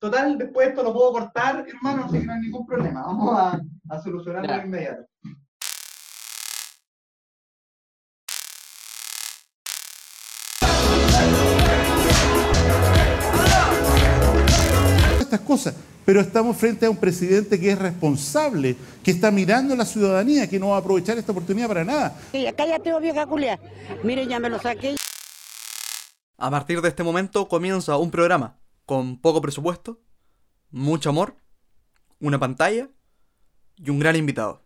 total, después esto lo puedo cortar, hermano, así que no hay ningún problema. Vamos a, a solucionarlo de inmediato. estas cosas, pero estamos frente a un presidente que es responsable, que está mirando a la ciudadanía, que no va a aprovechar esta oportunidad para nada. Cállate, vieja culia. Mire, ya me lo saqué. A partir de este momento comienza un programa con poco presupuesto, mucho amor, una pantalla y un gran invitado.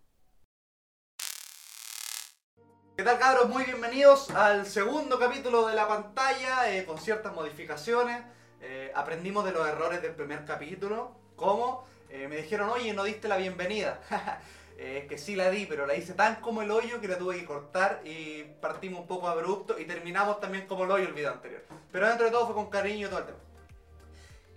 ¿Qué tal cabros? Muy bienvenidos al segundo capítulo de la pantalla eh, con ciertas modificaciones. Eh, aprendimos de los errores del primer capítulo. ¿Cómo? Eh, me dijeron, oye, no diste la bienvenida. Eh, Es que sí la di, pero la hice tan como el hoyo que la tuve que cortar y partimos un poco abrupto y terminamos también como el hoyo el video anterior. Pero dentro de todo fue con cariño todo el tema.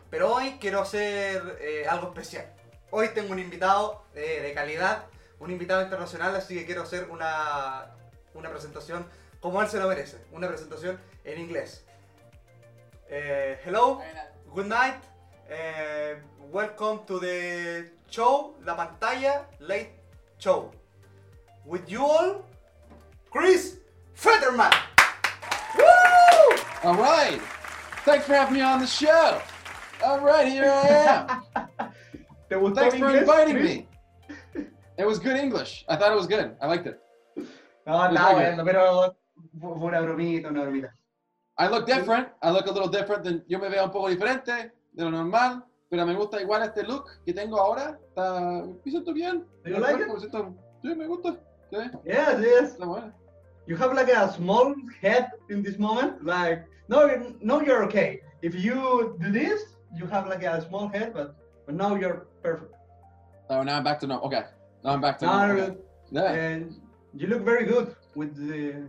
Pero hoy quiero hacer eh, algo especial. Hoy tengo un invitado eh, de calidad, un invitado internacional, así que quiero hacer una, una presentación como él se lo merece. Una presentación en inglés. Eh, hello, good night, eh, welcome to the show, la pantalla, late show. With you all, Chris Fetterman. Woo! All right. Thanks for having me on the show. All right, here I am. ¿Te gustó Thanks for inviting me. It was good English. I thought it was good. I liked it. No, Pues estaba bueno, pero fue fue una bromita, una bromita. I look different. I look a little different than yo me veo un poco diferente de lo normal, pero me gusta igual este look que tengo ahora. Está, me siento bien. Do you like it? Me siento, sí, me gusta. Sí, Yes, yes. está bueno. You have like a small head in this moment. Like, no, no, you're okay. If you do this, you have like a small head, but, but now you're perfect. Oh, now I'm back to normal. Okay. Now I'm back to normal. Okay. Yeah. and you look very good with the.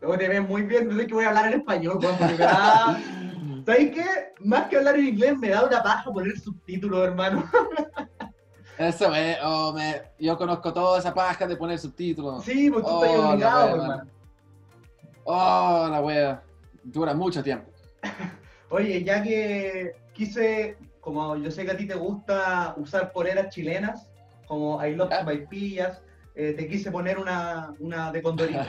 Luego te ves muy bien, no sé que voy a hablar en español, weón, porque me da- ¿Sabes qué? Más que hablar en inglés, me da una paja poner subtítulos, hermano. Eso es, oh, me, yo conozco toda esa paja de poner subtítulos. Sí, pues tú Oh, estás obligado, wea, hermano. Oh, la wea. Dura mucho tiempo. Oye, ya que quise, como yo sé que a ti te gusta usar poleras chilenas, como I love Ya. Pillas, eh, te quise poner una, una de Condorito.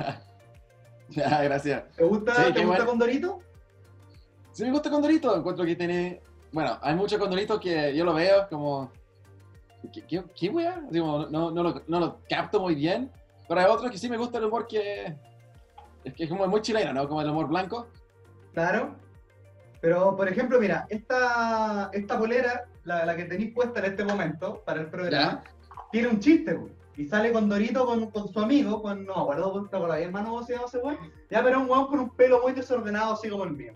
Ya, gracias. ¿Te gusta, Sí, ¿te gusta bueno. Condorito? Sí me gusta Condorito, encuentro que tiene... Bueno, hay muchos Condoritos que yo lo veo como... ¿Qué, qué, qué wea? Como, no, no, lo, no lo capto muy bien, pero hay otros que sí me gusta el humor que... Es que es como muy chileno, ¿no? Como el humor blanco. Claro. Pero, por ejemplo, mira, esta, esta polera, la, la que tenéis puesta en este momento para el programa, tiene un chiste, güey. Y sale Condorito con, con su amigo, con, no no me acuerdo, hermano, ¿cómo se llama ese güey? Ya, pero un weón con un pelo muy desordenado, así como el mío.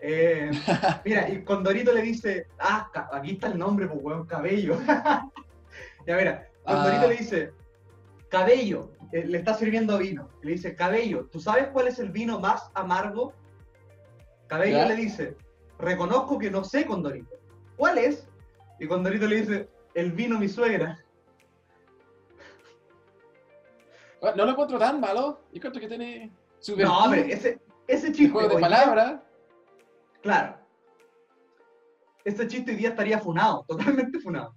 Eh, mira, y Condorito le dice, ah, aquí está el nombre, pues weón, cabello. ya, mira, Condorito Ah. le dice, cabello, eh, le está sirviendo vino. Le dice, cabello, ¿tú sabes cuál es el vino más amargo? Cabello Ya. le dice, reconozco que no sé, Condorito. ¿Cuál es? Y Condorito le dice, el vino mi suegra. Bueno, No lo encuentro tan malo. Yo encuentro que tiene su No, hombre, ese, ese chiste. juego de palabras. Claro. Ese chiste hoy día estaría funado, totalmente funado.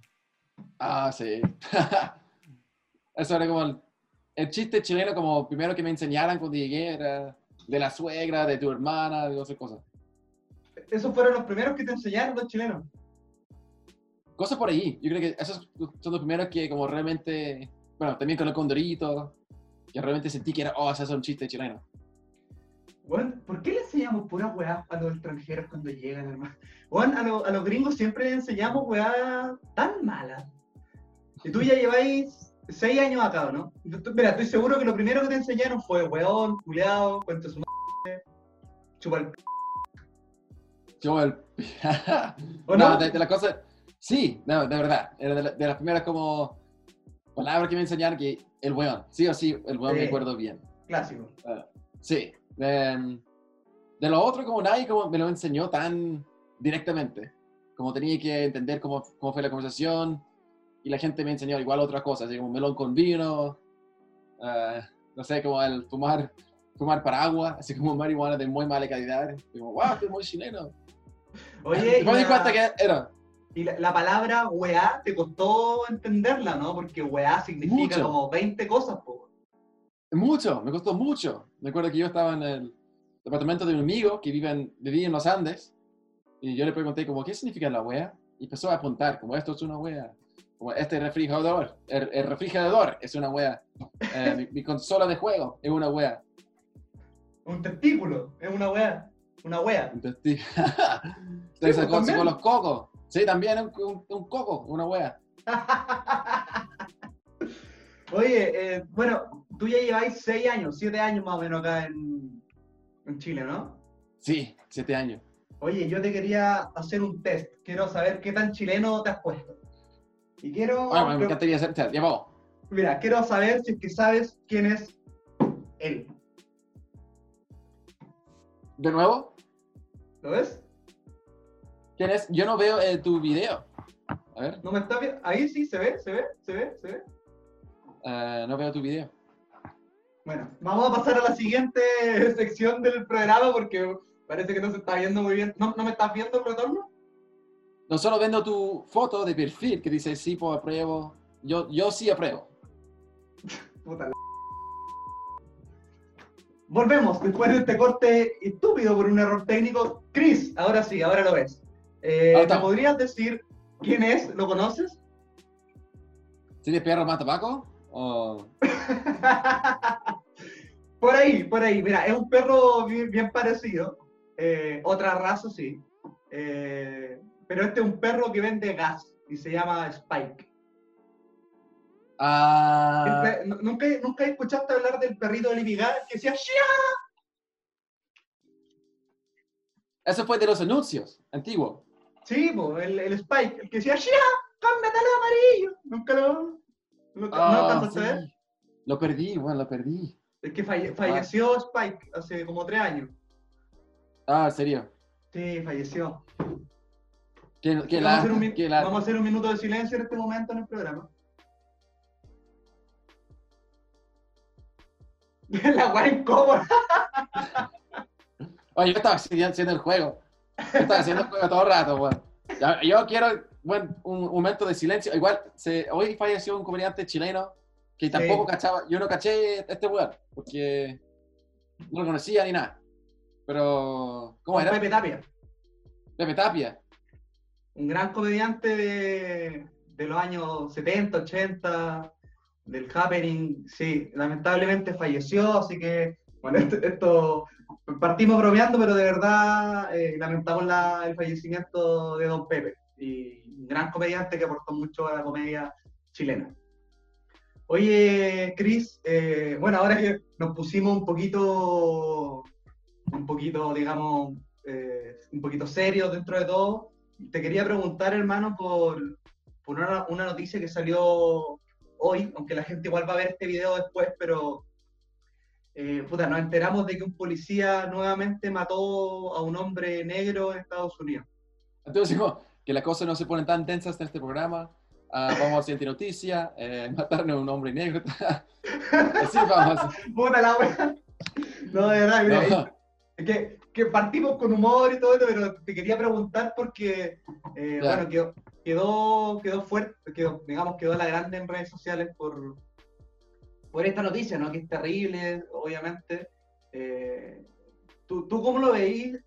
Ah, sí. Eso era como el, el chiste chileno, como primero que me enseñaran cuando llegué, era de la suegra, de tu hermana, de otras cosas. Esos fueron los primeros que te enseñaron los chilenos. Cosas por ahí. Yo creo que esos son los primeros que como realmente, bueno, también con el condorito, que realmente sentí que era, oh, esos son chistes chilenos. Bueno, ¿por qué le enseñamos puras weá a los extranjeros cuando llegan, hermano? Bueno, a, lo- a los gringos siempre le enseñamos weá tan malas. Y tú ya lleváis seis años acá, ¿no? Mira, estoy seguro que lo primero que te enseñaron fue weón, culeado, cuento su madre, chupa el p. Yo el... ¿O no, no? de, de la cosa... Sí, no, de verdad. Era de, la- de las primeras como palabras que me enseñaron que el weón, sí o sí, el weón Sí. me acuerdo bien. Clásico. Sí. em, de lo otro, como nadie como me lo enseñó tan directamente. Como tenía que entender cómo, cómo fue la conversación. Y la gente me enseñó igual otras cosas, así como melón con vino. eh, no sé, como el fumar, fumar paraguas, así como marihuana de muy mala calidad. Y como, wow, estoy muy chileno. Oye, y la- cuenta que era. Y la, la palabra weá te costó entenderla, ¿no? Porque weá significa Mucho. como 20 cosas, po. Mucho, me costó mucho. Me acuerdo que yo estaba en el departamento de un amigo que vive en, vivía en los Andes y yo le pregunté como, ¿qué significa la wea? Y empezó a apuntar, como esto es una wea. Como este refrigerador, el, el refrigerador es una wea. Eh, mi, mi consola de juego es una wea. Un testículo, es una weá. Una wea. Entonces, pues, sacó también. con los cocos. Sí, también un, un- un coco, una wea. Oye, eh, bueno, tú ya lleváis 6 años, 7 años más o menos acá en, en Chile, ¿no? Sí, siete años. Oye, yo te quería hacer un test. Quiero saber qué tan chileno te has puesto. Y quiero. Bueno, me encantaría hacer, ya vamos. Mira, quiero saber si es que sabes quién es él. De nuevo, ¿Lo ves? ¿quién es? Yo no veo eh, tu video. A ver, ¿No me está viendo? Ahí sí, se ve, se ve, se ve, se ve. eh, no veo tu video. Bueno, vamos a pasar a la siguiente sección del programa porque parece que no se está viendo muy bien. ¿No, no me estás viendo el retorno? No solo viendo tu foto de perfil que dice sí, pues apruebo. Yo, yo sí apruebo. Puta la- Volvemos después de este corte estúpido por un error técnico. Chris, ahora sí, ahora lo ves. Eh, Ahora ¿Me estamos. podrías decir quién es? ¿Lo conoces? ¿Tiene perro más tabaco? O... por ahí, por ahí. Mira, es un perro bien, bien parecido. Eh, otra raza, sí. Eh, pero este es un perro que vende gas y se llama Spike. Ah, ¿Nunca, ¿Nunca escuchaste hablar del perrito de que decía ¡Shia! eso fue de los anuncios, antiguo. Sí, po, el, el Spike, el que decía ¡Shia! ¡Cámbiate al amarillo! Nunca lo. Nunca, ¿No Ah, a sí. Lo perdí, bueno, lo perdí. Es que falle- falleció Spike hace como tres años. Ah, en serio. Sí, falleció. Qué, qué vamos, a hacer un, qué lata. vamos a hacer un minuto de silencio en este momento en el programa. La guay incómoda. Oye, yo estaba haciendo el juego. Yo estaba haciendo el juego todo el rato, weón. Yo quiero, bueno, un momento de silencio. Igual, se, hoy falleció un comediante chileno que tampoco cachaba. Yo no caché este weón, porque no lo conocía ni nada. Pero, ¿cómo era? Pepe Tapia. Pepe Tapia. Un gran comediante de, de los años 70, 80, del happening, sí, lamentablemente falleció, así que, bueno, esto, partimos bromeando, pero de verdad eh, lamentamos la- el fallecimiento de Don Pepe, y un gran comediante que aportó mucho a la comedia chilena. Oye, Chris, eh, bueno, ahora que nos pusimos un poquito, un poquito, digamos, eh, un poquito serios dentro de todo, te quería preguntar, hermano, por, por una, una noticia que salió hoy, aunque la gente igual va a ver este video después, pero eh, puta, nos enteramos de que un policía nuevamente mató a un hombre negro en Estados Unidos. Entonces, como que las cosas no se ponen tan tensas en este programa. Ah, vamos a hacer noticia, eh, mataron a un hombre negro. Así vamos. Puta la wea. No, de verdad, mira, No. Que, que partimos con humor y todo esto, pero te quería preguntar porque, eh, bueno, quedó, quedó, quedó fuerte, quedó, digamos, quedó la grande en redes sociales por, por esta noticia, ¿no? Que es terrible, obviamente. Eh, ¿tú, ¿Tú cómo lo veís?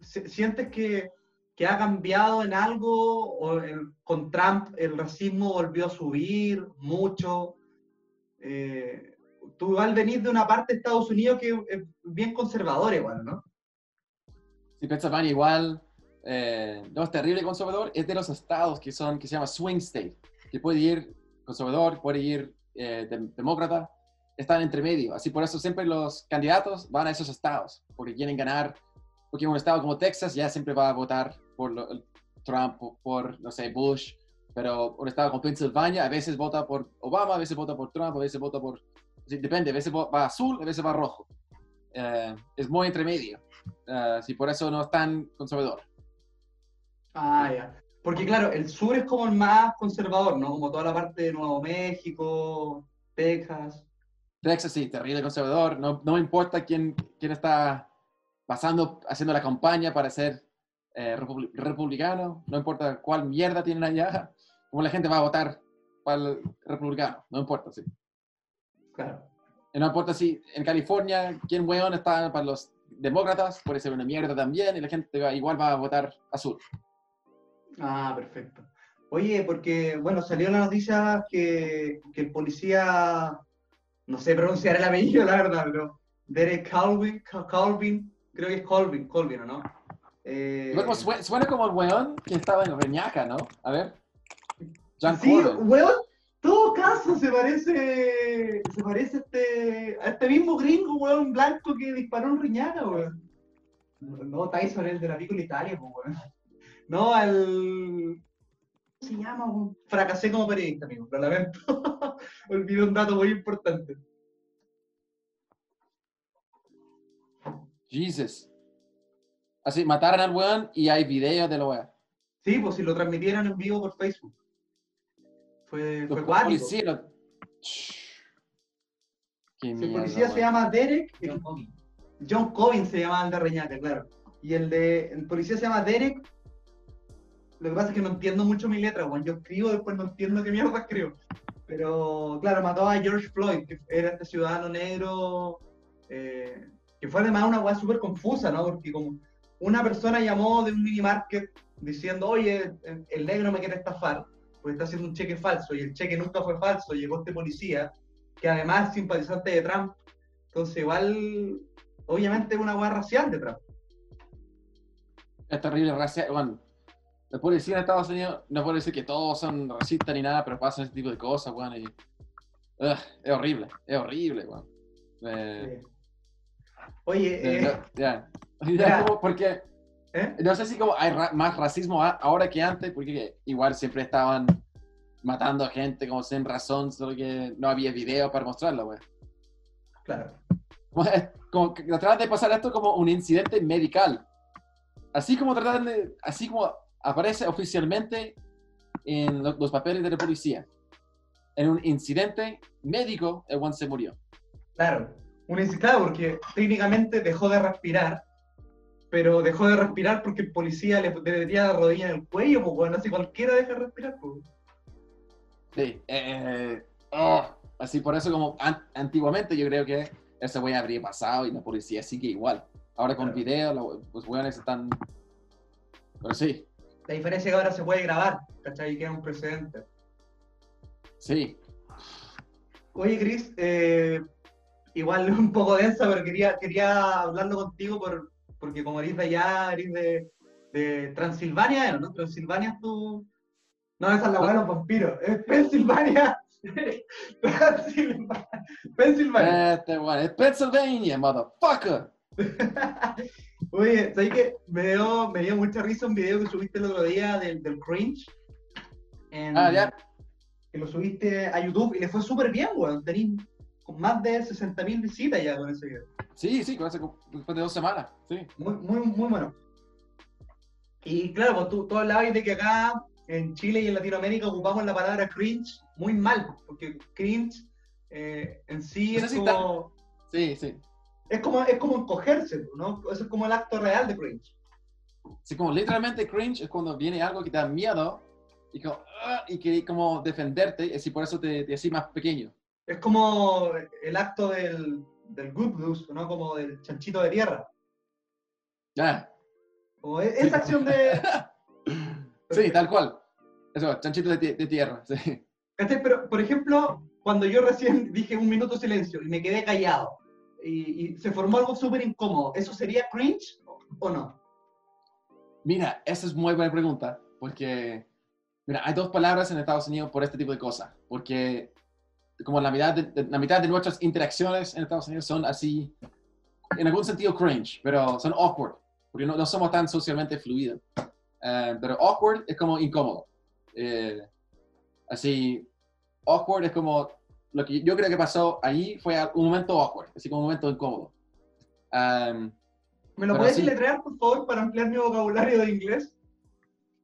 Si- ¿Sientes que, que ha cambiado en algo? ¿O el- con Trump el racismo volvió a subir mucho? Eh, tú igual venís de una parte de Estados Unidos que es bien conservadora igual, ¿no? Si Pensilvania igual, eh, no es terrible conservador, es de los estados que son, que se llama swing state, que puede ir conservador, puede ir eh, dem- demócrata, están entre medio. Así por eso siempre los candidatos van a esos estados, porque quieren ganar, porque un estado como Texas ya siempre va a votar por lo- Trump, por, no sé, Bush, pero un estado como Pensilvania a veces vota por Obama, a veces vota por Trump, a veces vota por... depende, a veces va azul, a veces va rojo. Eh, es muy entre medio. Ah, sí, por eso no es tan conservador. Ah, ya. Porque claro, el sur es como el más conservador, ¿no? Como toda la parte de Nuevo México, Texas. Texas sí, terrible conservador. No, no importa quién, quién está pasando, haciendo la campaña para ser eh, republi- republicano, no importa cuál mierda tienen allá, como la gente va a votar para el republicano, no importa, sí. Claro. No importa si en California, quién weón está para los demócratas, puede ser una mierda también, y la gente va- igual va a votar azul. Ah, perfecto. Oye, porque, bueno, salió la noticia que, que el policía, no sé pronunciar el apellido, la verdad, pero Derek Calvin, Cal- Calvin, creo que es Colvin, Colvin, ¿o no? Eh, Luego suena como el weón que estaba en Reñaca, ¿no? A ver. John sí, Corbin. weón, todo caso se parece, se parece a este, a este mismo gringo, weón, blanco que disparó en Riñaca, weón. No, Tyson, el de la película Italia, weón. No, al... ¿Cómo se llama? weón? Fracasé como periodista, amigo, lo lamento. Olvidé un dato muy importante. Jesus. Así, mataron al weón y hay videos de la weá. Sí, pues si lo transmitieron en vivo por Facebook. Fue, fue cuático. el mierda, policía se llama Derek. John Corbin. John Cobin se llamaba el de Reñaca, claro. Y el de el policía se llama Derek. Lo que pasa es que no entiendo mucho mi letra, Juan. Yo escribo, después no entiendo qué mierda escribo. Pero claro, mató a George Floyd, que era este ciudadano negro, eh, que fue además una weá súper confusa, ¿no? Porque como una persona llamó de un mini market diciendo, oye, el negro me quiere estafar, pues está haciendo un cheque falso, y el cheque nunca fue falso, llegó este policía, que además es simpatizante de Trump. Entonces igual, obviamente es una weá racial de Trump. Es terrible racial. Bueno, la policía en Estados Unidos no puede decir que todos son racistas ni nada, pero pasan ese tipo de cosas, weón. Ugh, es horrible, es horrible, weón. Eh, Oye, eh, no, ya. Ya, porque ¿eh? no sé si como hay ra- más racismo ahora que antes, porque igual siempre estaban matando a gente como sin razón, solo que no había video para mostrarlo, weón. claro. como que tratan de pasar esto como un incidente medical. Así como tratan de, así como aparece oficialmente en lo- los papeles de la policía. En un incidente médico, el one se murió. Claro, un inc- claro, porque técnicamente dejó de respirar, pero dejó de respirar porque el policía le debería la rodilla en el cuello, pues bueno, así cualquiera deja de respirar, pues. Sí. eh, oh, así por eso como an- antiguamente yo creo que esa wea habría pasado y la policía sigue igual. Ahora con Claro. video, lo- los weones están... Pero sí, La diferencia es que ahora se puede grabar, ¿cachai? Y queda un precedente. sí. Oye, Chris, eh, igual un poco densa, pero quería, quería hablarlo contigo por, porque como eres de allá, eres de, de Transilvania, ¿no? Transilvania es tu... No, esa es la hueá de los vampiros, es Pensilvania. Transilvania. Pensilvania. Este es Pennsylvania, motherfucker. Oye, ¿sabes qué? Me dio, me dio mucha risa un video que subiste el otro día del, del cringe. En- Ah, ya. Que lo subiste a YouTube y le fue súper bien, weón. Tenís con más de 60.000 visitas ya con ese video. Sí, sí, con como- después de dos semanas. Sí. Muy, muy, muy bueno. Y claro, pues tú, tú hablabas de que acá en Chile y en Latinoamérica ocupamos la palabra cringe muy mal, porque cringe eh, en sí No es como, Sí, sí. es como es como encogerse, ¿no? Eso es como el acto real de cringe. Sí, como literalmente cringe es cuando viene algo que te da miedo y, como, ah, y que como defenderte, y así por eso te, te así más pequeño. Es como el acto del, del good goose, ¿no? Como del chanchito de tierra. Ya. O e- esa acción de... Sí, tal cual. Eso, chanchito de, de tierra. Sí. Pero, por ejemplo, cuando yo recién dije un minuto de silencio y me quedé callado y, y se formó algo súper incómodo, ¿eso sería cringe o, o no? Mira, esa es muy buena pregunta, porque, mira, hay dos palabras en Estados Unidos por este tipo de cosas, porque como la mitad de, de- la mitad de nuestras interacciones en Estados Unidos son así, en algún sentido cringe, pero son awkward, porque no, no somos tan socialmente fluidos. Eh, pero awkward es como incómodo. Eh, así, awkward es como, lo que yo creo que pasó ahí fue un momento awkward, así como un momento incómodo. Um, ¿Me lo puedes deletrear, por favor, para ampliar mi vocabulario de inglés?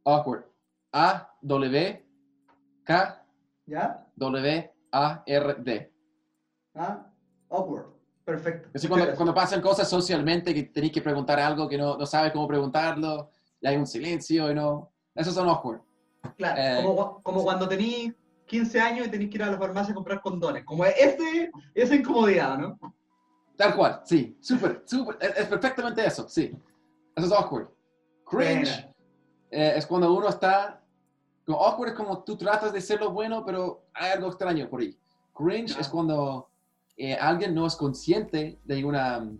awkward. A, W, K, ¿Ya? W-A-R-D. Ah, awkward. Perfecto. Muchas cuando, cuando pasan cosas socialmente que tenéis que preguntar algo que no, no sabes cómo preguntarlo, y hay un silencio y no. Esos son awkward. Claro, Eh, como, cua- como cuando tenís 15 años y tenés que ir a la farmacia a comprar condones. Como ese, esa incomodidad, ¿no? Tal cual, sí. Súper, súper. Es, es perfectamente eso, sí. Eso es awkward. Cringe eh, es cuando uno está. Como awkward es como tú tratas de ser lo bueno, pero hay algo extraño por ahí. Cringe es cuando eh, alguien no es consciente de una,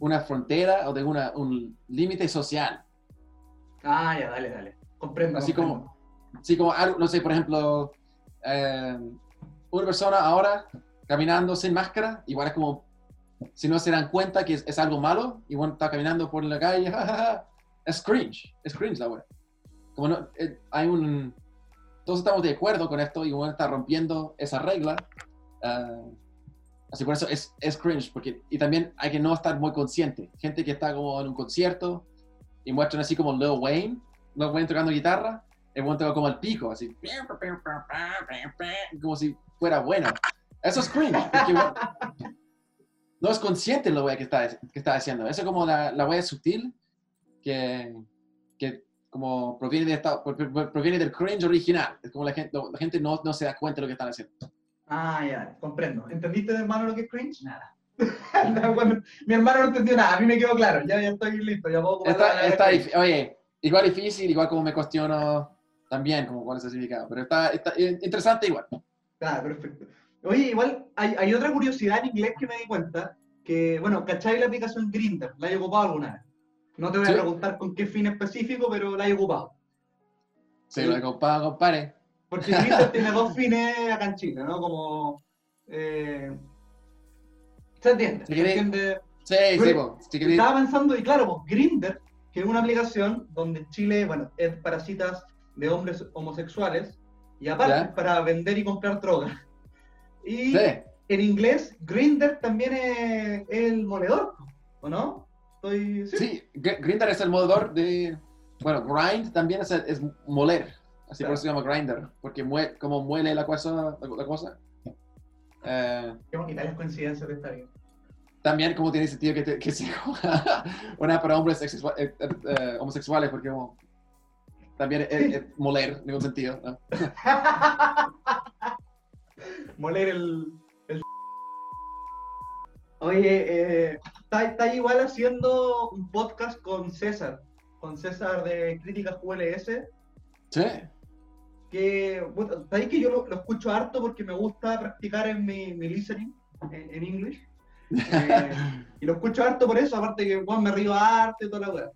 una frontera o de una, un límite social. Ah, ya, dale, dale. Comprendo. Así comprendo. como, sí, como no sé, por ejemplo, eh, una persona ahora caminando sin máscara, igual es como, si no se dan cuenta que es, es algo malo, igual está caminando por la calle, es cringe, es cringe la wea. Como no, eh, hay un, todos estamos de acuerdo con esto y igual está rompiendo esa regla. eh, así por eso es, es cringe, porque, y también hay que no estar muy consciente. Gente que está como en un concierto y muestran así como Lil Wayne, Lil Wayne tocando guitarra, el buen toca como el pico, así, como si fuera bueno. Eso es cringe, porque no es consciente lo wea que está, que está haciendo. Eso es como la, la wea sutil que, que como proviene, de esta- proviene del cringe original. Es como la gente, la gente no, no se da cuenta de lo que están haciendo. Ah, ya, comprendo. ¿Entendiste, hermano, lo que es cringe? Nada. No, bueno, mi hermano no entendió nada, a mí me quedó claro, ya, ya estoy listo, ya puedo Está, está oye, igual difícil, igual como me cuestiono también como cuál es el significado, pero está, está eh, interesante igual. Ah, perfecto. Oye, igual hay, hay otra curiosidad en inglés que me di cuenta, que, bueno, ¿cachai la aplicación Grindr? ¿La he ocupado alguna vez? No te voy Sí. a preguntar con qué fin específico, pero la he ocupado. Sí, Sí. lo compa, compare. Porque Grindr tiene dos fines acá en Chile, ¿no? Como... eh, ¿Se entiende? ¿Se entiende? Sí, sí, po, Estaba pensando, y claro, pues, Grindr, que es una aplicación donde en Chile, bueno, es para citas de hombres homosexuales, y aparte Ya. para vender y comprar drogas. Y Sí, en inglés, Grindr también es el moledor, ¿o no? Estoy... Sí. sí, Gr- Grindr es el moledor de. Bueno, grind también es, es moler. Así por Claro. eso se llama grinder. Porque mue- como muele la cosa. La, la cosa. Eh, Qué bonita las coincidencias de esta vida. también como tiene sentido que, te- que sea una para hombres sexua- eh, eh, eh, homosexuales, porque como, también es, es moler, en ningún sentido. ¿no? Moler el... Oye, eh, está, está igual haciendo un podcast con César, con César de Críticas ULS, Sí, que, bueno, sabéis que yo lo, lo escucho harto porque me gusta practicar en mi, mi listening en, English. Eh, y lo escucho harto por eso, aparte que bueno, me río harto y toda la weá.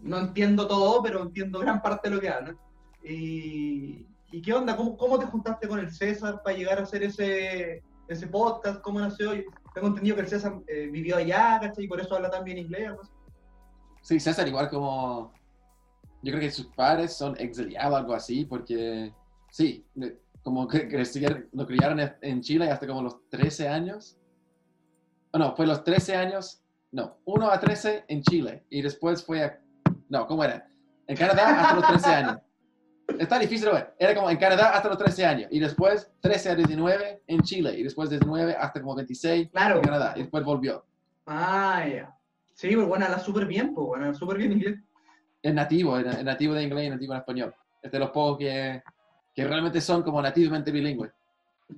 No entiendo todo, pero entiendo gran parte de lo que hablan. Y, ¿y qué onda? ¿Cómo, ¿Cómo te juntaste con el César para llegar a hacer ese, ese podcast? ¿Cómo nació? Tengo entendido que el César eh, vivió allá, ¿cachai? Y por eso habla tan bien inglés. así. sí, César igual como... Yo creo que sus padres son exiliados o algo así, porque sí, como que crecieron, lo criaron en- en Chile hasta como los 13 años. Oh, no, fue los 13 años, no, 1 a 13 en Chile y después fue a, no, ¿cómo era? En Canadá hasta los 13 años. Está difícil, güey. Era como en Canadá hasta los 13 años y después 13 a 19 en Chile y después 19 hasta como 26 Claro. en Canadá y después volvió. Ah, ya. Sí, pues bueno, habla súper bien, pues bueno, súper bien inglés. Es nativo, es es nativo de inglés y nativo en español. Es de los pocos que, que realmente son como nativamente bilingües.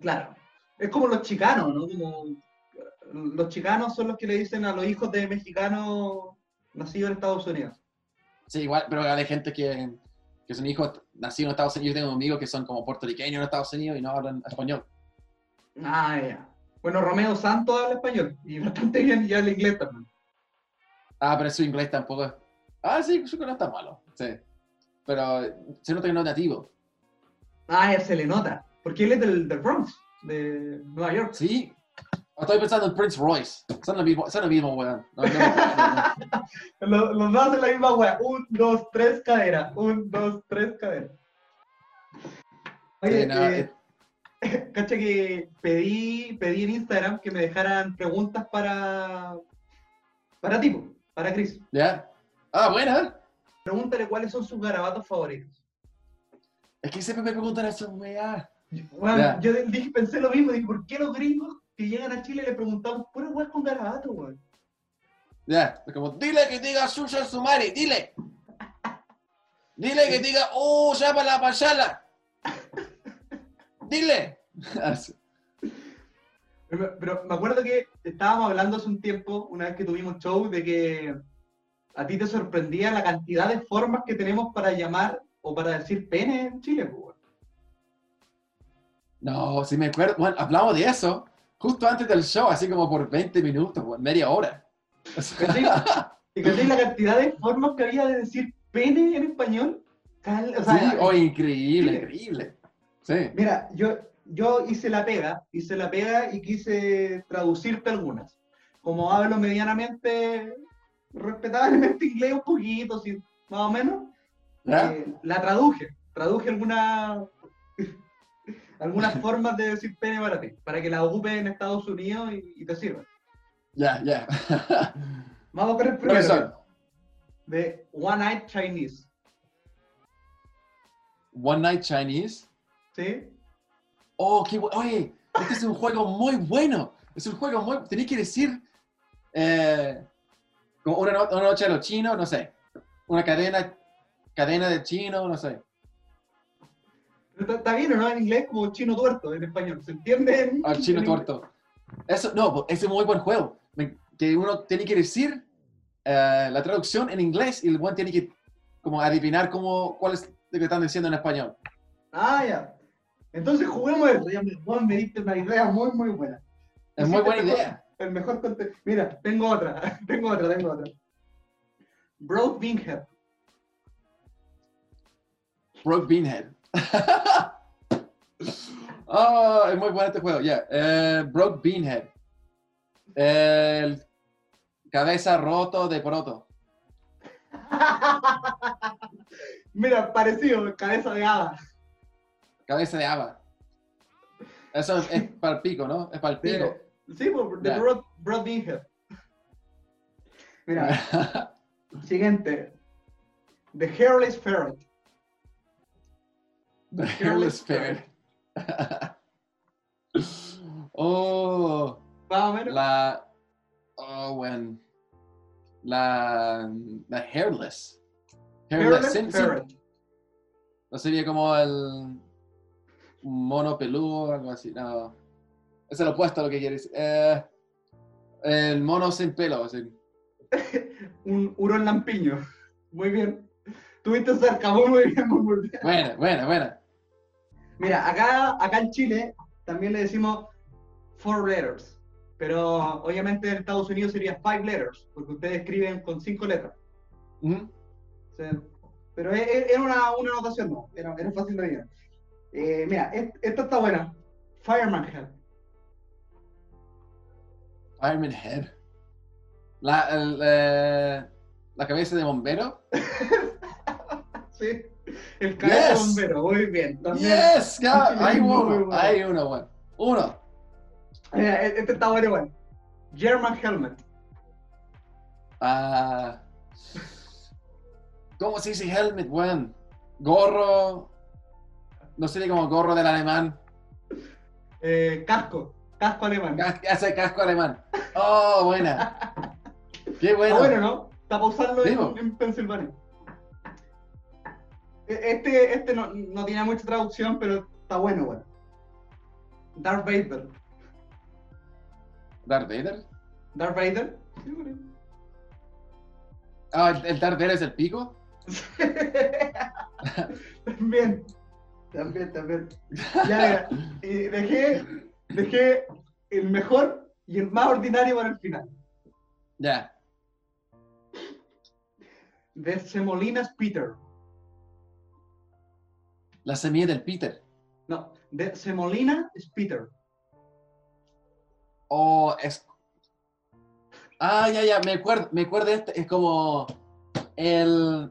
Claro. Es como los chicanos, ¿no? Como los chicanos son los que le dicen a los hijos de mexicanos nacidos en Estados Unidos. Sí, igual, pero hay gente que, que son hijos nacidos en Estados Unidos. Yo tengo amigos que son como puertorriqueños en Estados Unidos y no hablan español. Ah, ya. Bueno, Romeo Santos habla español y bastante bien y habla inglés también. Ah, pero su inglés tampoco es. Ah, sí, su no está malo. Sí. Pero se nota que no es nativo. Ah, ya se le nota. Porque él es del, del Bronx, de Nueva York. Sí. Estoy pensando en Prince Royce. Son lo mismo, son lo mismo, weón. No, no, no, no. Los, dos hacen la misma wea. Un, dos, tres, cadera. Un, dos, tres, cadera. Oye, Sí, eh, cacha que pedí, pedí en Instagram que me dejaran preguntas para, para tipo, para Chris. ¿Ya? Ah, buena. Pregúntale cuáles son sus garabatos favoritos. Es que siempre me preguntan eso, weá. Bueno, yo dije, pensé lo mismo, dije, ¿por qué los gringos que llegan a Chile le preguntamos puras weas con garabatos, weón? Ya. Es como, dile que diga Susan Sumari, dile. Dile que diga, oh, llama la payala. Dile. Pero, pero me acuerdo que estábamos hablando hace un tiempo, una vez que tuvimos show, de que a ti te sorprendía la cantidad de formas que tenemos para llamar o para decir pene en Chile. pues, weón. No, si me acuerdo, bueno, hablamos de eso justo antes del show, así como por 20 minutos, bueno, media hora. O sea, ¿Cachai? ¿Y cachai la cantidad de formas que había de decir pene en español? Cal- o sea, sí, oh, increíble, sí. increíble. Sí. Mira, yo, yo hice la pega, hice la pega y quise traducirte algunas. Como hablo medianamente, respetablemente inglés un poquito, sí, más o menos, eh, la traduje. Traduje algunas algunas formas de decir pene para ti, para que la ocupes en Estados Unidos y, y te sirva. Ya, ya. Vamos con el primero, de One Eyed Chinese, One Night Chinese. ¿sí? Oh, qué bu- Oye, este es un juego muy bueno. Es un juego muy. Tenés que decir. eh, como una, no- una noche a los chinos, no sé. Una cadena, cadena de chino, no sé. Está, bien, ¿o ¿no? En inglés como chino tuerto, en español. ¿Se entiende? en- Al chino tuerto. Eso, no, ese es muy buen juego. Que uno tiene que decir eh, la traducción en inglés y el buen tiene que como adivinar cómo, cuál es lo que están diciendo en español. Ah, ya. Entonces juguemos eso. Ya me, Juan, me diste una idea muy, muy buena. Es muy buena mejor- idea. El mejor contenido. Mira, tengo otra. tengo otra, tengo otra. Broad Beanhead. Broke Beanhead. oh, es muy bueno este juego, ya. Eh, Broke Beanhead. El cabeza roto de proto. Mira, parecido, cabeza de hada. Cabeza de haba. Eso es, es para el pico, ¿no? Es para el pico. Sí, pues, de Ya. Broad, Broad Beanhead. Mira, siguiente. The Hairless Ferret. The Hairless Ferret. oh, Más o menos. la. Oh, bueno. La. La Hairless. Hairless sin- sin-. No sería como el mono peludo o algo así. No. Es el opuesto a lo que quieres. Eh, el mono sin pelo. así. Un hurón lampiño. Muy bien. Tuviste cerca, muy, muy bien, muy, bien. Buena, buena, buena. Mira, acá, acá en Chile también le decimos four letters, pero obviamente en Estados Unidos sería five letters, porque ustedes escriben con cinco letras. O sea, pero era una, una anotación, no, era, era fácil de adivinar. Eh, mira, es- esta está buena. Fireman Head. Fireman Head. La, el, eh, la cabeza de bombero. Sí. El cabeza de Yes. bombero, muy bien. También. Yes, ya, hay uno, bueno. hay uno, bueno. Uno. E- este está bueno, igual. German Helmet. Ah, ¿Cómo se dice helmet, weón? Gorro. No sería como gorro del alemán. Eh, casco. Casco alemán. Cas- Hace casco alemán. Oh, buena. Qué bueno. Está bueno, ¿no? Está Sí, en, en Pensilvania. Este, este no, no tiene mucha traducción, pero está bueno, bueno. Darth Vader. ¿Darth Vader? Darth Vader. Sí. Ah, ¿el, el Darth Vader es el pico? también. También, también. Ya, y dejé, dejé el mejor y el más ordinario para el final. Ya. De Semolinas Peter. La semilla del Peter. No, de Semolina es Peter. Oh, es. Ah, ya, ya, me acuerdo, me acuerdo este. Es como. El.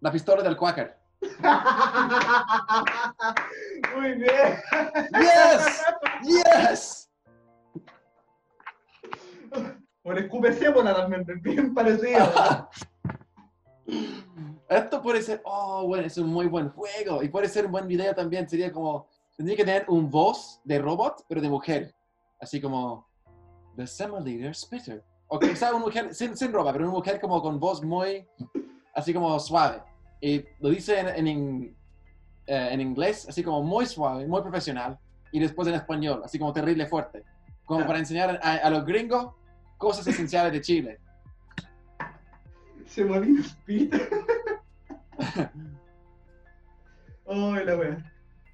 La pistola del Quacker. Muy bien. ¡Yes! ¡Yes! Por escupecémola también, bien parecido. Esto puede ser. Oh, bueno, es un muy buen juego. Y puede ser un buen video también. Sería como. Tendría que tener un voz de robot, pero de mujer. Así como. The Summer Leader Spitter. O quizá una mujer sin, sin ropa, pero una mujer como con voz muy. Así como suave. y lo dice en, en, in- eh, en inglés, así como muy suave, muy profesional, y después en español, así como terrible fuerte, como para enseñar a, a los gringos cosas esenciales de Chile. Se movió Peter. Ay, la wea.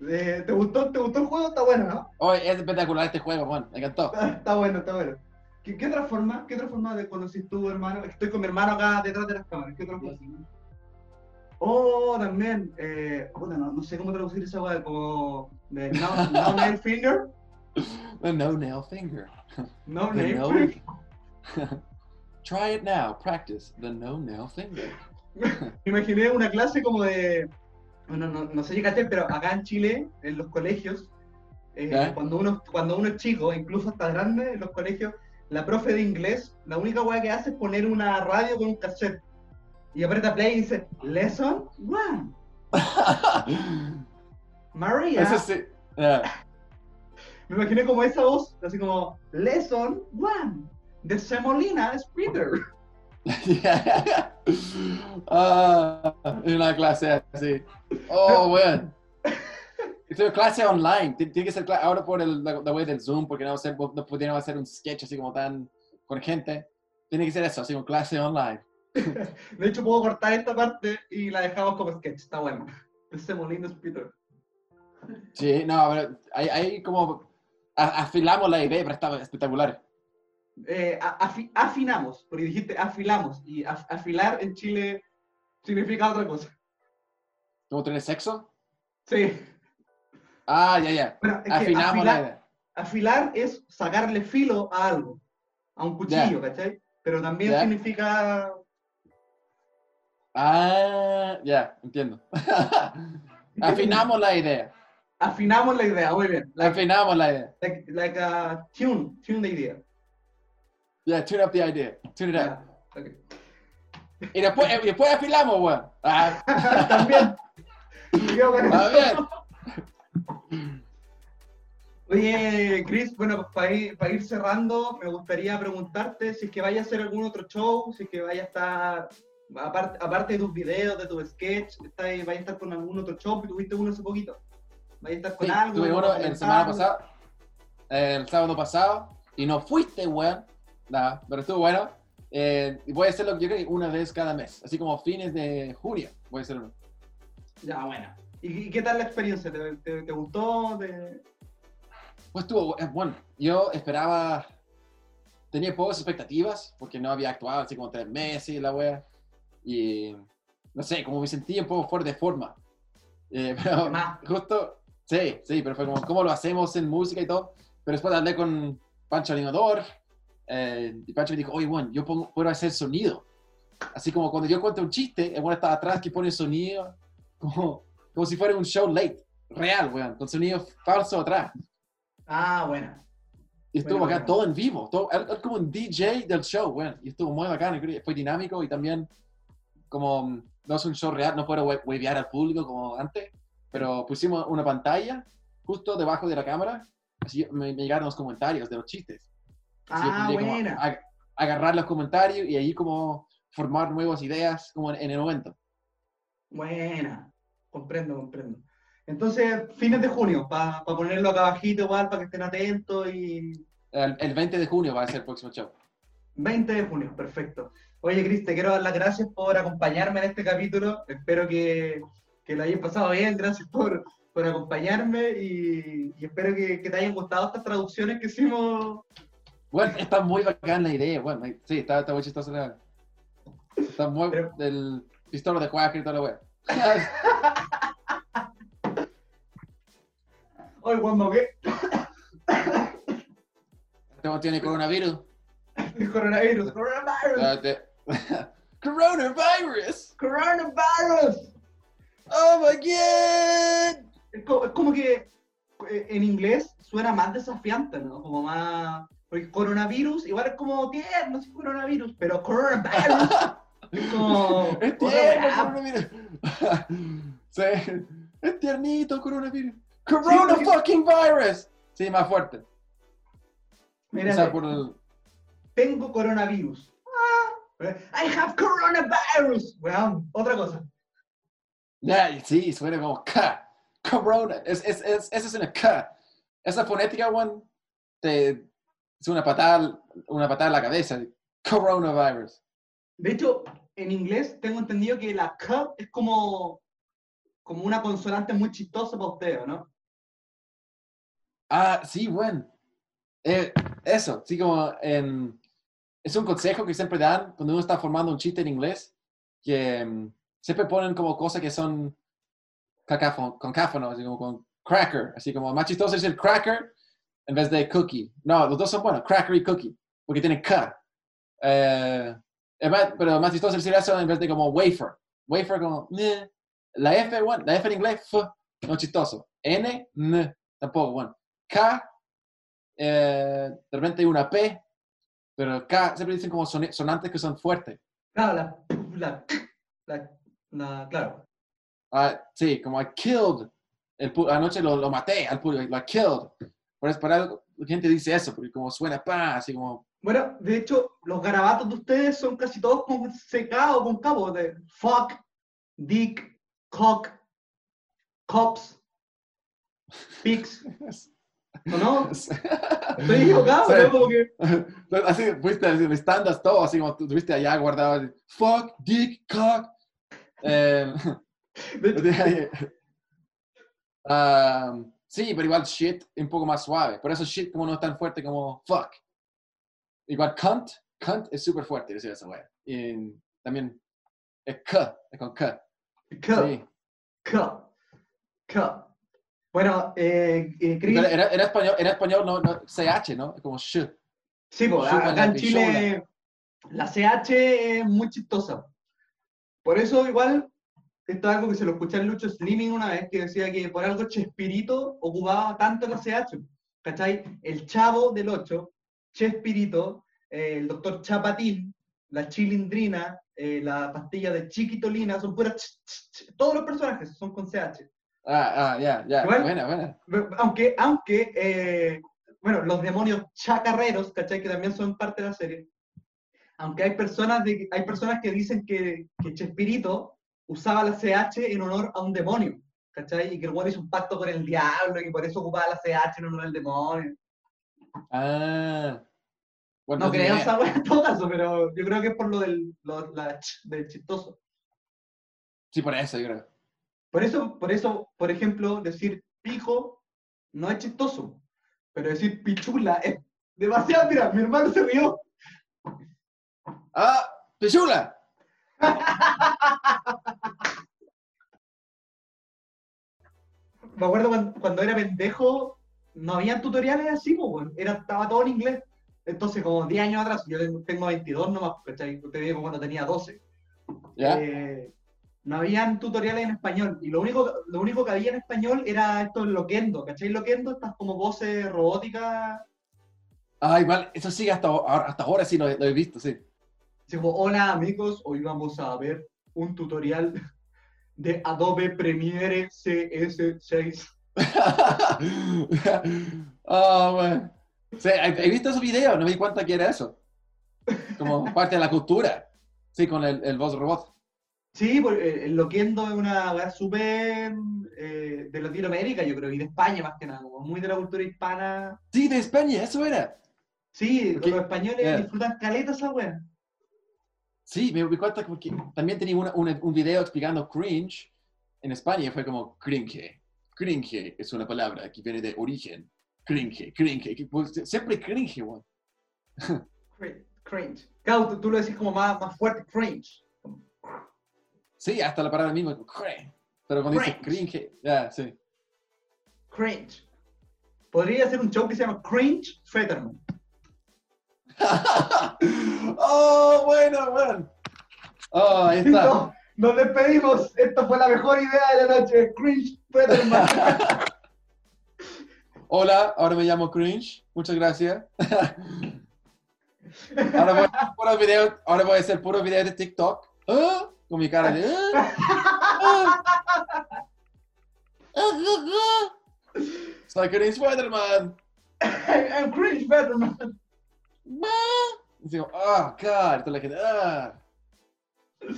Eh, ¿te, gustó, ¿Te gustó el juego? Está bueno, ¿no? Hoy es espectacular este juego, Juan, me encantó. Está, está bueno, está bueno. ¿Qué, qué otra forma? ¿Qué otra forma de conocer tú, hermano? Estoy con mi hermano acá detrás de las cámaras. ¿Qué otra cosa? Oh, también. Eh, puta, no, no sé cómo traducir esa weá, como. De no, no nail finger. The no nail finger. No The nail finger. Try it now, practice the no nail finger. Imaginé una clase como de. Bueno, no, no sé si caché, pero acá en Chile, en los colegios, eh, cuando, uno, cuando uno es chico, incluso hasta grande, en los colegios, la profe de inglés, la única weá que hace es poner una radio con un cassette. Y aprieta play y dice, Lesson one. María. Eso sí. Me imaginé como esa voz, así como, Lesson one. De semolina es Peter. Ah, en una clase así. Oh, bueno. Esto es clase online. Ti- Tiene que ser ahora por el, la, la web del Zoom, porque no, ser, no pudieron hacer un sketch así como tan con gente. Tiene que ser eso, así como clase online. De hecho, puedo cortar esta parte y la dejamos como sketch. Está bueno. De semolina es Peter. Sí, no, pero ahí, ahí como afilamos la idea, pero estaba espectacular. Eh, afi- afinamos, porque dijiste afilamos, y af- afilar en Chile significa otra cosa. ¿Cómo tener sexo? Sí. Ah, ya, ya. Bueno, Afinamos la afilar, idea. afilar es sacarle filo a algo, a un cuchillo, ¿cachai? Pero también significa. Ah, ya, entiendo. Afinamos la idea. Afinamos la idea, muy bien. Like, Afinamos la idea. like, like a tune, tune de idea. Yeah, tune up the idea. Tune it up. Ya. Y después, y después afilamos, weón. Ah, También. Oye, Chris, bueno, para ir, para ir cerrando, me gustaría preguntarte si es que vaya a hacer algún otro show, si es que vaya a estar, aparte, aparte de tus videos, de tu sketch, vaya a estar con algún otro show, tuviste uno hace poquito. Vaya a estar con Sí, algo. tuve uno semana pasada, eh, el sábado pasado, y no fuiste, weón. Nada, pero estuvo bueno. Eh, y voy a hacerlo, yo creo una vez cada mes, así como fines de junio. Voy a hacer uno. Ya, bueno. ¿Y, qué tal la experiencia? ¿Te, te- te gustó? ¿Te- Pues estuvo eh, bueno. Yo esperaba, tenía pocas expectativas, porque no había actuado así como tres meses y la wea. Y no sé, como me sentí un poco fuera de forma. Eh, pero justo, sí, sí, pero fue como, ¿cómo lo hacemos en música y todo? Pero después hablé con Pancho Animador, eh, y Pancho me dijo, oye, bueno, yo pongo- puedo hacer sonido. Así como cuando yo cuento un chiste, el bueno está atrás que pone sonido, como, como si fuera un show late, real, weón, con sonido falso atrás. Ah, bueno. Y estuvo Bueno, acá bueno. todo en vivo, todo, él como un DJ del show, bueno, y estuvo muy bacán, fue dinámico y también como no es un show real, no puedo huevear al público como antes, pero pusimos una pantalla justo debajo de la cámara, así me llegaron los comentarios de los chistes. Así yo Ah, como ag- agarrar los comentarios y ahí como formar nuevas ideas como en, en el momento. Buena. Comprendo, comprendo. Entonces, fines de junio, para ponerlo acá abajito igual, para que estén atentos y El, el 20 de junio va a ser el próximo show. 20 de junio, perfecto. Oye, Cris, te quiero dar las gracias por acompañarme en este capítulo. Espero que, que lo hayas pasado bien. Gracias por, por acompañarme y, y espero que, que te hayan gustado estas traducciones que hicimos. Bueno, está muy bacán la idea, bueno, sí, está, está muy chistoso la... Está muy... Pero- del pistola de Quack y toda la wea. Oye, Juanma, ¿qué? Este tiene coronavirus. El coronavirus. Coronavirus. Coronavirus. Coronavirus. Oh my god. Es como, es como que eh, en inglés suena más desafiante, ¿no? Como más. Porque coronavirus igual es como tierno, sí, coronavirus, pero coronavirus es como. Es tierno weá. coronavirus. sí, es tiernito coronavirus. Corona porque- fucking virus. Sí, más fuerte. Mira, tengo coronavirus. Ah, I have coronavirus. Weón, otra cosa. Sí, suena como K. Corona. Es, es, es, esa es una K. Esa fonética, one, te, es una patada, una patada en la cabeza. Coronavirus. De hecho, en inglés tengo entendido que la K es como, como una consonante muy chistosa para ustedes, ¿no? Ah, sí, bueno. Eh, eso, sí, como en, es un consejo que siempre dan cuando uno está formando un chiste en inglés, que mm, siempre ponen como cosas que son cacáfon- concáfonos, así como con cracker, así como más chistoso es el cracker en vez de cookie. No, los dos son buenos, cracker y cookie, porque tienen K. Eh, más- pero más chistoso decir eso en vez de como wafer. Wafer como, "Meh". la F, bueno, la F en inglés, F, no chistoso. N, N, tampoco, bueno. K, eh, de repente hay una P, pero K siempre dicen como soni- sonantes que son fuertes. Claro, la, la, la, la- claro. Ah, sí, como I killed. El, anoche lo, lo maté al público, lo I killed. Por eso, para algo, la gente dice eso, porque como suena pa, así como. Bueno, de hecho, los garabatos de ustedes son casi todos con CK o con cabo de fuck, dick, cock, cops, pigs, ¿o no? Estoy equivocado. Como que... así, fuiste, así, listandas todo, así como tuviste allá guardado, así, fuck, dick, cock. Eh, de hecho, Ah, sí, pero igual shit un poco más suave. Por eso shit como no es tan fuerte como fuck. Igual cunt, cunt es súper fuerte decir esa wea. Y también es k, es con k. K, Sí. K, K. Bueno, eh, eh, Chris, en, en español, en español no, no, CH, ¿no? Es como sh. sí, pues, acá en Chile la CH es muy chistosa. Por eso igual, esto es algo que se lo escuché a Lucho Slimming una vez, que decía que por algo Chespirito ocupaba tanto la CH. ¿Cachai? El chavo del 8, Chespirito, eh, el doctor Chapatín, la chilindrina, eh, la pastilla de chiquitolina, son puras... ch- ch- ch- todos los personajes son con CH. Ah, ah, ya, ya. Igual- Buena, buena. Aunque, aunque, eh, bueno, los demonios chacarreros, ¿cachai? Que también son parte de la serie. Aunque hay personas, de, hay personas que dicen que, que Chespirito usaba la CH en honor a un demonio, ¿cachai? Y que el weón hizo un pacto con el diablo y que por eso ocupaba la CH en honor al demonio. Ah. Bueno, No creo idea. esa weá en todo caso, pero yo creo que es por lo del, lo- la ch- del chistoso. Sí, por eso, yo creo. Por eso, por eso, por ejemplo, decir pijo no es chistoso, pero decir pichula es demasiado. Mira, mi hermano se rió. ¡Ah! ¡Pichula! Me acuerdo cuando, cuando era pendejo, no había tutoriales así, weón. era, estaba todo en inglés. Entonces, como 10 años atrás, yo tengo- tengo 22 nomás, ¿cachai? Te digo cuando tenía 12. ¿Ya? Eh, no habían tutoriales en español. Y lo único, lo único que había en español era esto el loquendo, ¿cachai? Loquendo, estas como voces robóticas. Ah, igual, eso sí, hasta, ahora- hasta ahora sí lo, lo he visto, sí. Como, hola amigos, hoy vamos a ver un tutorial de Adobe Premiere CS6. Ah, bueno. Sí, he, visto esos videos, no me di cuenta que era eso. Como parte de la cultura. Sí, con el, el voz robot. Sí, pues, eh, el Loquendo es una weá súper eh, de Latinoamérica, yo creo, y de España más que nada, como muy de la cultura hispana. Sí, de España, eso era. Sí, Porque- los españoles yeah. disfrutan caleta esa weá. Sí, me cuenta porque también tenía una- una- un video explicando cringe en España fue como cringe. Cringe es una palabra que viene de origen. Cringe, cringe. que, pues, siempre cringe, weón. Cringe. cringe. Claro, tú, tú lo decís como más, más fuerte, cringe. Sí, hasta la palabra misma, cringe. Pero cuando dices Cringe. ya, sí. Cringe. Podría ser un show que se llama Cringe Fetterman. oh, bueno, bueno. Oh, ahí está. Listo, nos despedimos. Esta fue la mejor idea de la noche. Cringe Fetterman. Hola, ahora me llamo Cringe. Muchas gracias. Ahora voy, a hacer puros videos- ahora voy a hacer puros videos de TikTok. ¿Ah? Con mi cara de. ¿ah? ¿Ah? Soy Cringe Weatherman. I'm Cringe Fetterman. Y digo, oh, God. Toda la gente, ah.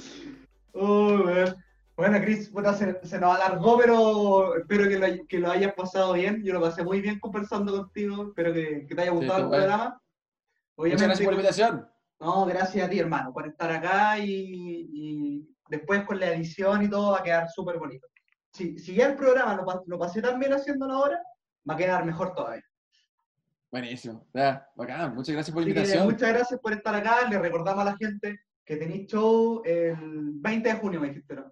Oh, man. Bueno, Chris, puta, se, se nos alargó, pero espero que lo, que lo hayas pasado bien. Yo lo pasé muy bien conversando contigo. Espero que, que te haya gustado Sí, el bueno. programa. Muchas gracias por la invitación. No, gracias a ti, hermano, por estar acá y, y después con la edición y todo va a quedar súper bonito. Si, si ya el programa lo, lo pasé tan bien haciéndolo ahora, va a quedar mejor todavía. Buenísimo. Ya, bacán. Muchas gracias por la que invitación. muchas gracias por estar acá. Le recordamos a la gente que tenéis show el 20 de junio, me dijiste, ¿no?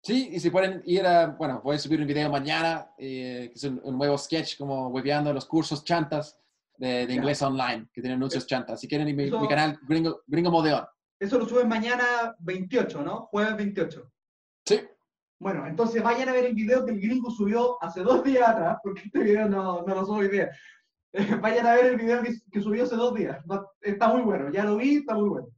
Sí, y si pueden ir a, bueno, voy a subir un video mañana, eh, que es un, un nuevo sketch como hueveando los cursos chantas de, de inglés online, que tienen anuncios chantas. Si quieren, mi, Eso- mi canal Gringo, Gringo Modeón. Eso lo subes mañana 28, ¿no? Jueves 28. Sí, Bueno, entonces vayan a ver el video que el gringo subió hace dos días atrás, porque este video no, no lo subo hoy día. Vayan a ver el video que, que subió hace dos días. Está muy bueno, ya lo vi, está muy bueno.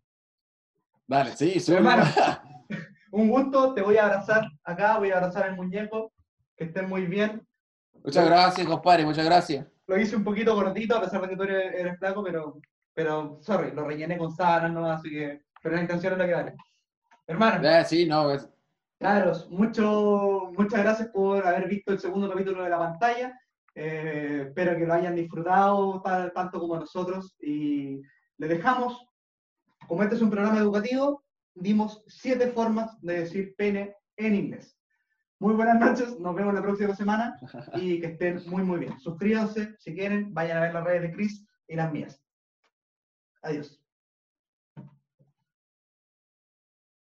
dale, sí. Hermano. Un gusto, te voy a abrazar acá, voy a abrazar al muñeco, que estén muy bien. Muchas gracias, compadre, muchas gracias. Lo hice un poquito gordito, a pesar de que tú eres, eres flaco, pero, pero, sorry, lo rellené con sábanas nomás, así que, pero la intención es la que vale. Hermano, Eh, sí, no, es- Claros, mucho, muchas gracias por haber visto el segundo capítulo de la pantalla. Eh, espero que lo hayan disfrutado ta- tanto como nosotros. Y le dejamos, como este es un programa educativo, dimos siete formas de decir pene en inglés. Muy buenas noches, nos vemos la próxima semana y que estén muy, muy bien. Suscríbanse si quieren, vayan a ver las redes de Chris y las mías. Adiós.